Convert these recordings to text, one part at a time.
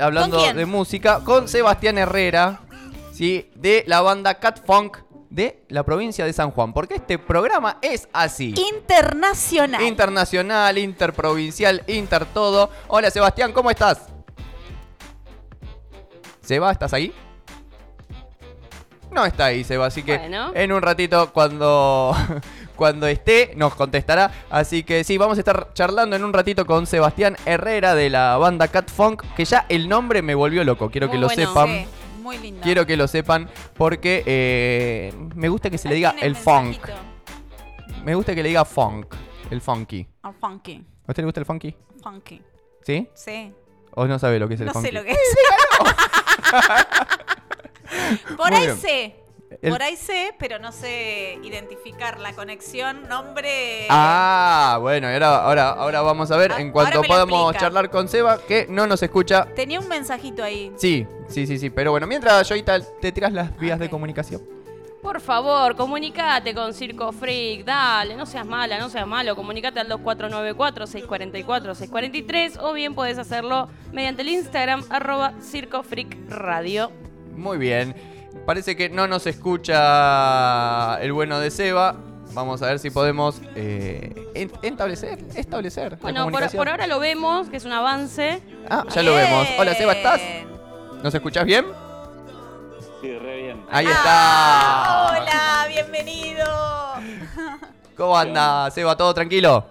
hablando de música con Sebastián Herrera, ¿sí? de la banda Cat Funk de la provincia de San Juan. Porque este programa es así. Internacional. Internacional, interprovincial, inter todo. Hola Sebastián, ¿cómo estás? Seba, ¿estás ahí? No está ahí, Seba, así que Bueno. en un ratito cuando, cuando esté nos contestará. Así que sí, vamos a estar charlando en un ratito con Sebastián Herrera de la banda Cat Funk, que ya el nombre me volvió loco, quiero que lo sepan. Sí, muy lindo. Quiero que lo sepan porque eh, me gusta que se le diga el funk. Me gusta que le diga funk, el funky. Ah, funky. ¿A usted le gusta el funky? Funky. ¿Sí? Sí. ¿O no sabe lo que es el No funky? sé lo que es. Por Muy ahí bien. sé. El- Por ahí sé, pero no sé identificar la conexión, nombre. Ah, bueno, y ahora, ahora, ahora vamos a ver Ah, en cuanto podamos explica. charlar con Seba, que no nos escucha. Tenía un mensajito ahí. Sí, sí, sí, sí. Pero bueno, mientras Joita te tiras las vías de Ok. comunicación. Por favor, comunicate con Circo Freak, dale, no seas mala, no seas malo, comunicate al 2494-644-643 o bien puedes hacerlo mediante el Instagram arroba Circo Freak Radio. Muy bien. Parece que no nos escucha el bueno de Seba. Vamos a ver si podemos eh, establecer, establecer la Bueno, por, comunicación. por ahora lo vemos, que es un avance. Ah, ya lo vemos. Hola, Seba, ¿estás? Bien. ¿Nos escuchás bien? Sí, re bien. Ahí Ah, está. hola, bienvenido. ¿Cómo anda, Seba? ¿Todo tranquilo?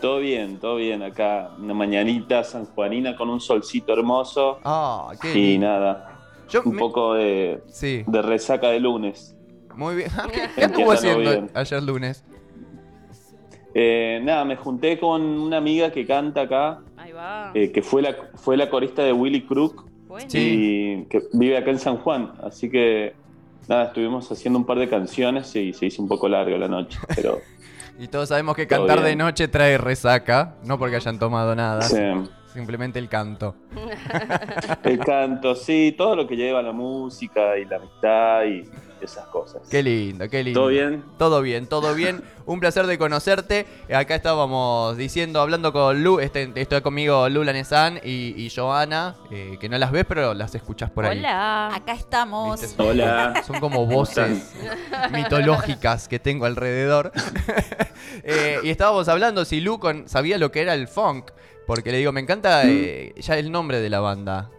Todo bien, todo bien. Acá una mañanita sanjuanina con un solcito hermoso. Ah, qué Y nada, Yo un me- poco de, Sí, de resaca de lunes. muy bien. ¿Qué, Entiéndalo haciendo bien. ayer lunes? Eh, nada, me junté con una amiga que canta acá, Ahí va. eh, que fue la, fue la corista de Willy Crook Bueno. Sí. y que vive acá en San Juan. Así que nada, estuvimos haciendo un par de canciones y se hizo un poco larga la noche. Pero Y todos sabemos que cantar de noche trae resaca, no porque hayan tomado nada, sí, simplemente el canto. el canto, sí, todo lo que lleva la música y la amistad y esas cosas. Qué lindo, qué lindo. ¿Todo bien? Todo bien, todo bien. Un placer de conocerte. Acá estábamos diciendo, hablando con Lu, este, estoy conmigo Lu Lanesan y, y Joana, eh, que no las ves, pero las escuchas por ahí. Hola. Acá estamos. ¿Viste? Hola. Son como voces mitológicas que tengo alrededor. Eh, y estábamos hablando si Lu con- sabía lo que era el funk. Porque le digo, me encanta eh, ya el nombre de la banda.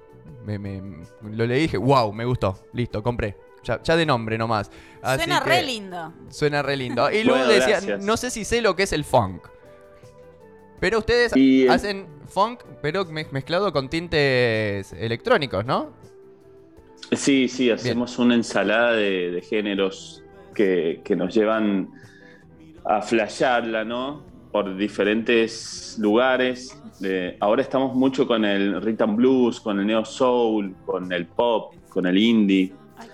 Me, me- lo leí y dije, wow, me gustó. Listo, compré. Ya, ya de nombre nomás. Así Suena que re lindo. Suena re lindo. Y Lu Bueno, decía, gracias. no sé si sé lo que es el funk. Pero ustedes Y el- hacen funk, pero me- mezclado con tintes electrónicos, ¿no? Sí, sí, hacemos una ensalada de, de géneros que, que nos llevan a flashearla, ¿no? Por diferentes lugares. De- ahora estamos mucho con el rhythm blues, con el neo soul, con el pop, con el indie.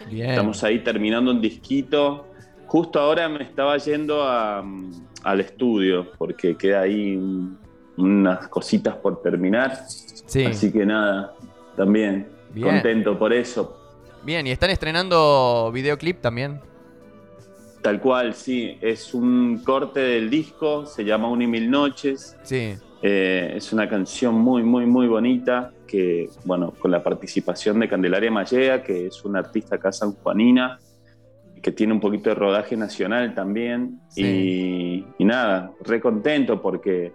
Bien. Estamos ahí terminando un disquito. Justo ahora me estaba yendo a, mm, al estudio porque queda ahí un- unas cositas por terminar. Sí. Así que nada, también Bien. contento por eso. Bien, y están estrenando videoclip también. Tal cual, sí. Es un corte del disco, se llama Un y Mil Noches. Sí. Eh, es una canción muy, muy, muy bonita que, bueno, con la participación de Candelaria Mallea, que es una artista acá sanjuanina, que tiene un poquito de rodaje nacional también. Sí. Y, y nada, re contento porque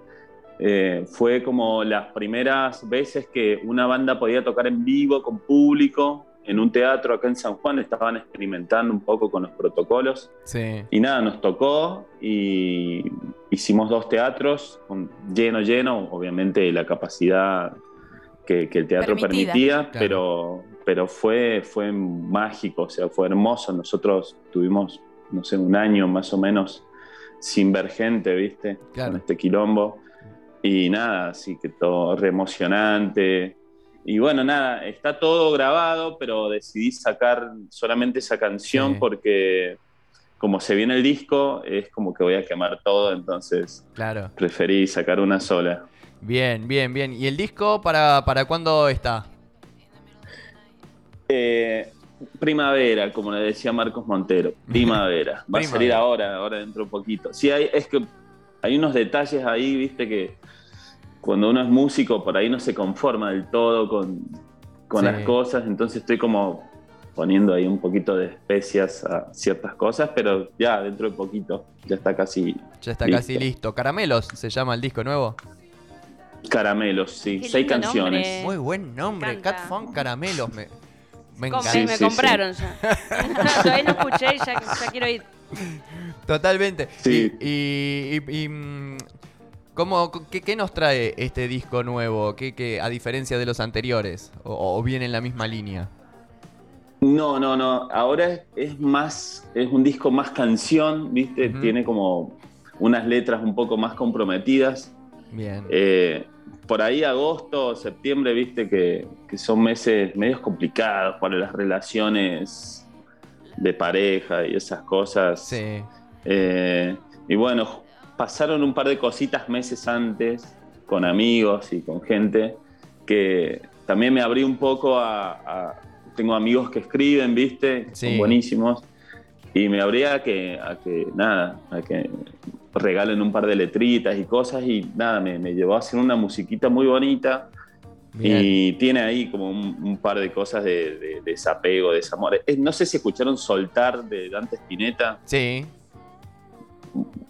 eh, fue como las primeras veces que una banda podía tocar en vivo con público en un teatro acá en San Juan. Estaban experimentando un poco con los protocolos. Sí. Y nada, nos tocó y hicimos dos teatros con- lleno, lleno, obviamente la capacidad que, que el teatro Permitida. permitía, Claro. pero, pero fue, fue mágico, o sea, fue hermoso. Nosotros tuvimos, no sé, un año más o menos sin ver gente, ¿viste? Claro. Con este quilombo. Y nada, así que todo re emocionante. Y bueno, nada, está todo grabado, pero decidí sacar solamente esa canción Sí. porque como se viene el disco, es como que voy a quemar todo, entonces Claro. preferí sacar una sola. Bien, bien, bien. ¿Y el disco para, para cuándo está? Eh, primavera, como le decía Marcos Montero, primavera. Va a salir ahora, ahora dentro de un poquito. Sí, hay, es que hay unos detalles ahí, viste, que cuando uno es músico, por ahí no se conforma del todo con, con Sí. las cosas, entonces estoy como poniendo ahí un poquito de especias a ciertas cosas, pero ya dentro de poquito ya está casi Ya está Listo. casi listo. Caramelos se llama el disco nuevo. caramelos, sí, Qué seis canciones. nombre. Muy buen nombre. encanta. Cat Funk Caramelos. Me, me encanta. Sí, me sí, compraron ya. Todavía no escuché y ya, ya quiero ir. Totalmente. Sí. Y, y- y- y, mm, ¿cómo- qué, qué nos trae este disco nuevo? ¿Qué, qué- a diferencia de los anteriores? ¿O, o viene en la misma línea? No, no, no. Ahora es, más, es un disco más canción, ¿viste? Tiene como unas letras un poco más comprometidas. Bien. Eh, por ahí agosto, septiembre, viste que, que son meses medios complicados para las relaciones de pareja y esas cosas. sí. Eh, y bueno, pasaron un par de cositas meses antes con amigos y con gente que también me abrí un poco a... a- tengo amigos que escriben, viste, que Sí. son buenísimos. Y me abrí a que, a que, nada, a que regalen un par de letritas y cosas y nada, me, me llevó a hacer una musiquita muy bonita Bien. y tiene ahí como un, un par de cosas de, de- de desapego, desamor. No sé si escucharon Soltar de Dante Spinetta. Sí.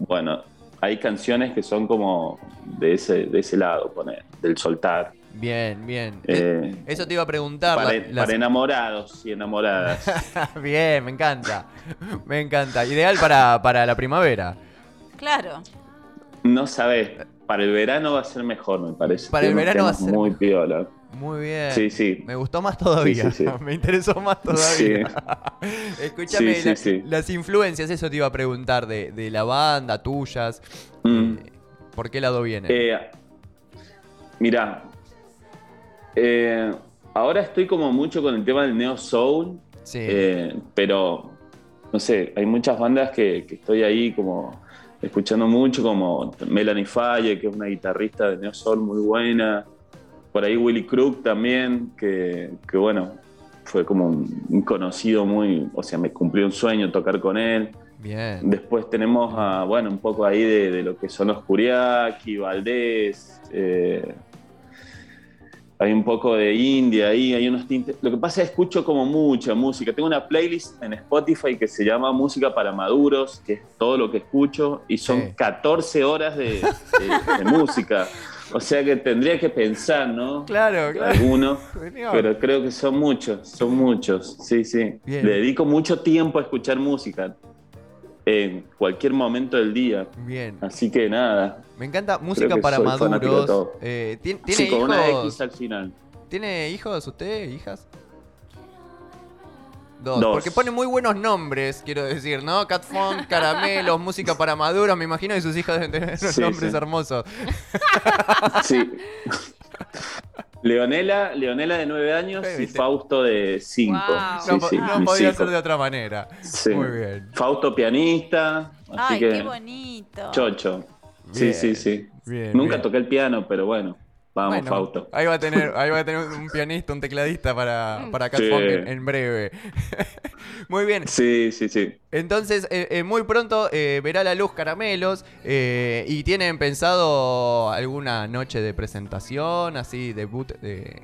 Bueno, hay canciones que son como de ese, de ese lado, poner, del soltar. Bien, bien. Eh, Eso te iba a preguntar. para, la- las- para enamorados y enamoradas. bien, me encanta. Me encanta. Ideal para, para la primavera. Claro. No sabes, para el verano va a ser mejor, me parece. Para el verano va a ser muy piola. Muy bien. Sí, sí. Me gustó más todavía. Sí, sí, sí. Me interesó más todavía. Escúchame, las influencias, eso te iba a preguntar, de, de la banda, tuyas. Mm. eh, ¿Por qué lado vienen? Eh, mirá, eh, ahora estoy como mucho con el tema del neo soul. sí. Eh, pero, no sé, hay muchas bandas que, que estoy ahí como escuchando mucho, como Melanie Faye, que es una guitarrista de Neo Soul muy buena. Por ahí Willy Crook también, que, que bueno, fue como un, conocido muy, o sea, me cumplió un sueño tocar con él. bien. Después tenemos, a, bueno, un poco ahí de, de lo que son los Curiaki, Valdés, eh, hay un poco de India ahí, hay unos tintes. Lo que pasa es que escucho como mucha música. Tengo una playlist en Spotify que se llama Música para Maduros, que es todo lo que escucho, y son Sí. 14 horas de, de- de música. O sea que tendría que pensar, ¿no? Claro, claro. Alguno. Señor. Pero creo que son muchos, son muchos, sí, sí. Bien. Le dedico mucho tiempo a escuchar música en cualquier momento del día. Bien. Así que nada. Me encanta música para maduros. Eh, ¿tien- ¿Tiene Sí, con una hijos? X al final. ¿Tiene hijos usted, hijas? Dos. Dos. Porque pone muy buenos nombres, quiero decir, ¿no? Cat Funk, Caramelos, música para maduros. Me imagino que sus hijos deben tener unos Sí, nombres sí. hermosos. Sí. Leonela, Leonela de 9 años y. Fausto de 5. Wow. No, sí, no mis podía ser de otra manera. Sí. Muy bien. Fausto pianista, así Ay, que qué bonito. chocho. Sí, Bien, sí, sí. bien, Nunca bien. toqué el piano, pero bueno, vamos, Bueno, Fausto. Ahí va a tener, ahí va a tener un pianista, un tecladista para, para Cat Sí. Funk en, en breve. Muy bien. Sí, sí, sí. Entonces, eh, eh, muy pronto eh, verá la luz Caramelos. eh, ¿Y tienen pensado alguna noche de presentación, así, debut? De...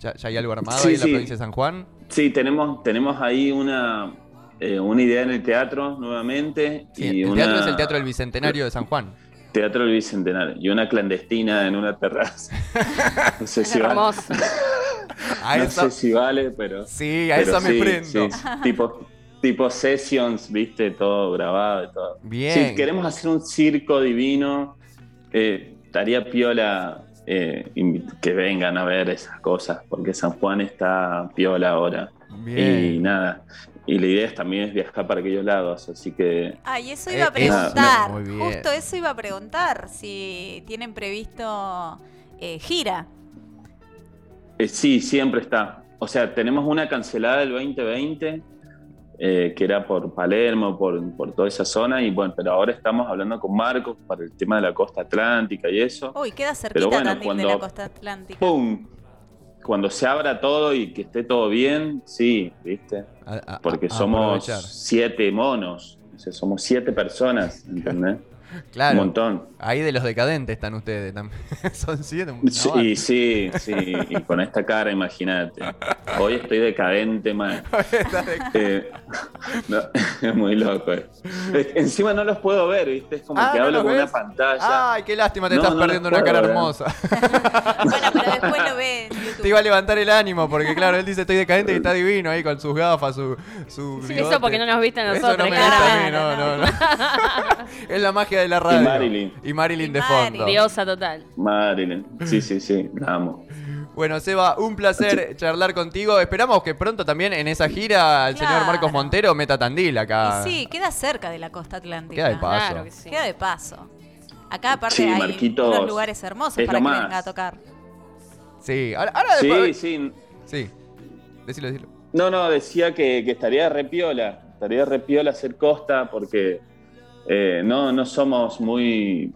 ¿Ya, ya hay algo armado Sí, ahí en la provincia de San Juan? Sí, tenemos, tenemos ahí una, eh, una idea en el teatro nuevamente. Sí, y el una- teatro es el Teatro del Bicentenario de San Juan. Teatro del Bicentenario. Y una clandestina en una terraza. No sé si vale. A No eso, sé si vale, pero. sí, a pero eso me sí, prendo. sí, tipo, tipo sessions, viste, todo grabado y todo. Bien. Sí, queremos hacer un circo divino. eh, estaría piola eh, que vengan a ver esas cosas, porque San Juan está piola ahora. Y Bien. nada. Y la idea es también es viajar para aquellos lados, así que Ay, eso Eh, iba a preguntar. Justo eso iba a preguntar. Si tienen previsto eh, gira. eh, sí, siempre está. O sea, tenemos una cancelada del 2020, eh, que era por Palermo, por, por toda esa zona, y bueno, pero ahora estamos hablando con Marcos para el tema de la costa atlántica y eso. Uy, queda cerquita Pero bueno, Tandil de la costa atlántica. ¡Pum! Cuando se abra todo y que esté todo bien, sí, ¿viste? A- a- Porque a somos siete monos, o sea, somos siete personas, ¿entendés? Claro. Un montón. Ahí de los decadentes están ustedes también. Son siete. Sí, y sí, sí, y con esta cara, imagínate. Hoy estoy decadente, man. Eh, no, es muy loco. eh. Encima no los puedo ver, ¿viste? Es como Ah, que ¿no hablo con ves? una pantalla. Ay, qué lástima, te No, estás no perdiendo una cara ver. hermosa. Bueno, pero después ve en YouTube. Te iba a levantar el ánimo, porque claro, él dice estoy decadente y está divino ahí con sus gafas, su, su Sí, bigote. eso porque no nos viste a Eso nosotros, no me gusta a mí, no, no, es la magia de la radio. Marilyn. Y Marilyn Y de Marilyn. fondo. Diosa total. Marilyn. Sí, sí, sí, la amo. Bueno, Seba, un placer charlar contigo. Esperamos que pronto también en esa gira el señor. Marcos Montero meta Tandil acá. Y sí, queda cerca de la costa atlántica. Queda de paso. Claro que sí. Queda de paso. Acá aparte Sí, hay Marquitos unos lugares hermosos para que más. venga a tocar. Sí, ahora, ahora Sí, después- sí. Sí. Decilo, decilo. No, no, decía que, que estaría repiola. Estaría repiola hacer costa porque eh, no, no somos muy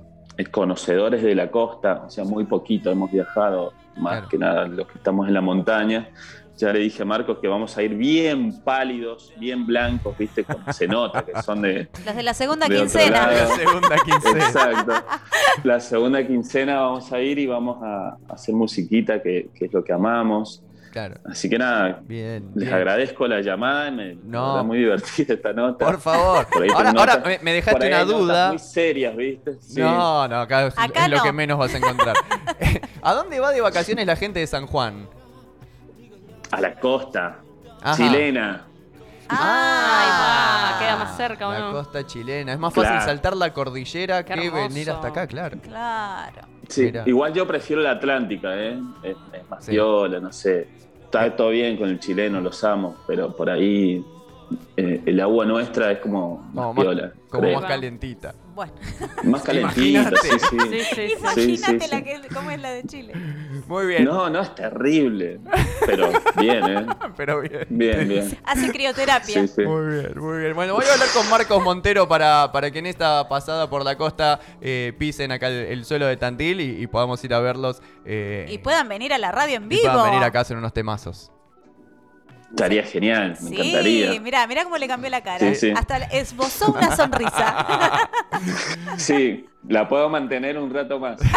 conocedores de la costa. O sea, muy poquito hemos viajado, más Claro. que nada los que estamos en la montaña. Ya le dije a Marcos que vamos a ir bien pálidos, bien blancos, ¿viste? Como se nota que son de, Los de la segunda De quincena. La segunda quincena. Exacto. La segunda quincena vamos a ir y vamos a hacer musiquita, que, que es lo que amamos. Claro. Así que nada, Bien. les bien. agradezco la llamada. Me, No. está muy divertida esta nota. Por favor. Por Ahora, me, por dejaste ahí una hay notas duda. Muy serias, ¿viste? Sí. No, no, acá, es- Acá es lo que menos vas a encontrar. ¿A dónde va de vacaciones la gente de San Juan? A la costa. Ajá. Chilena. Ah, queda más cerca, ¿o La no? costa chilena. Es más fácil saltar la cordillera Qué que hermoso. venir hasta acá, claro. Claro. Sí, Mira. igual yo prefiero la Atlántica, ¿eh? Es, es más Sí. piola, no sé. Está todo bien con el chileno, los amo, pero por ahí eh, el agua nuestra es como más Como más, piola. como creo. más calientita. Bueno, Más calentita, Imagínate. sí, sí. Sí, sí, sí. imagínate sí, la que cómo es la de Chile. Muy bien. No, no, es terrible. Pero bien, ¿eh? Pero bien. Bien, bien. Hace crioterapia. Sí, sí. Muy bien, muy bien. Bueno, voy a hablar con Marcos Montero para, para que en esta pasada por la costa eh, pisen acá el, el suelo de Tandil y, y podamos ir a verlos. eh, Y puedan venir a la radio en y vivo. puedan venir acá a hacer unos temazos. Estaría genial, me Sí, encantaría. mira, mira cómo le cambió la cara. Sí, sí. Hasta esbozó una sonrisa. Sí, la puedo mantener un rato más.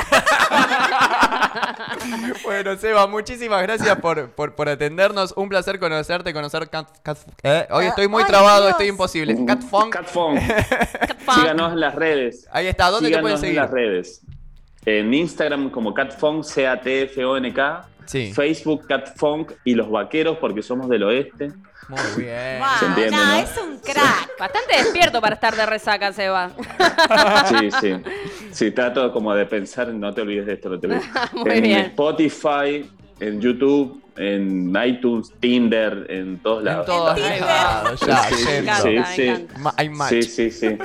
Bueno, Seba, muchísimas gracias por, por, por atendernos. Un placer conocerte, conocer Cat, Cat- eh, Hoy estoy muy Ay, trabado, Dios. estoy imposible. Cat Funk. Catfunk. Catfunk. Síganos en las redes. Ahí está, ¿dónde te Síganos pueden en seguir? las redes. En Instagram como Catfunk, C-A-T-F-O-N-K. Sí. Facebook Catfunk y los vaqueros porque somos del oeste. Muy bien. Wow, Se entiende, no, ¿no? es un crack. Bastante despierto para estar de resaca, Seba. Sí, sí. Sí, trato como de pensar, no te olvides de esto, no te olvides. Muy en bien. Spotify, en YouTube, en iTunes, Tinder, en todos En lados. todos Tinder. lados, ya, Sí, Me encanta, Sí, me sí. Hay match. Sí, sí, sí.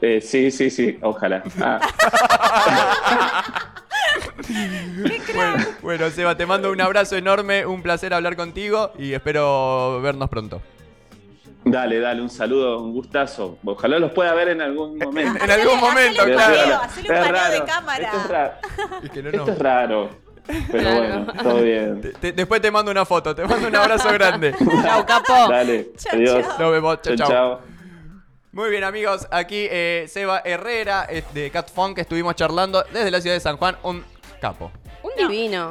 Eh, sí, sí, sí, ojalá. Ah, Bueno, bueno, Seba, te mando un abrazo enorme, un placer hablar contigo y espero vernos pronto. dale, dale, un saludo, un gustazo. Ojalá los pueda ver en algún momento. En algún momento, hacele claro. hacele un Es paneo de raro, cámara. Esto es raro. Y que no Esto nos- es raro. Pero Claro. bueno, todo bien. Te- te- después te mando una foto, te mando un abrazo grande. Chau, capo. Dale, Chao, adiós. chao. Nos vemos, chao, Chao, chao. chao. Muy bien, amigos, aquí eh, Seba Herrera eh, de Cat Funk, estuvimos charlando desde la ciudad de San Juan, un capo. Un divino.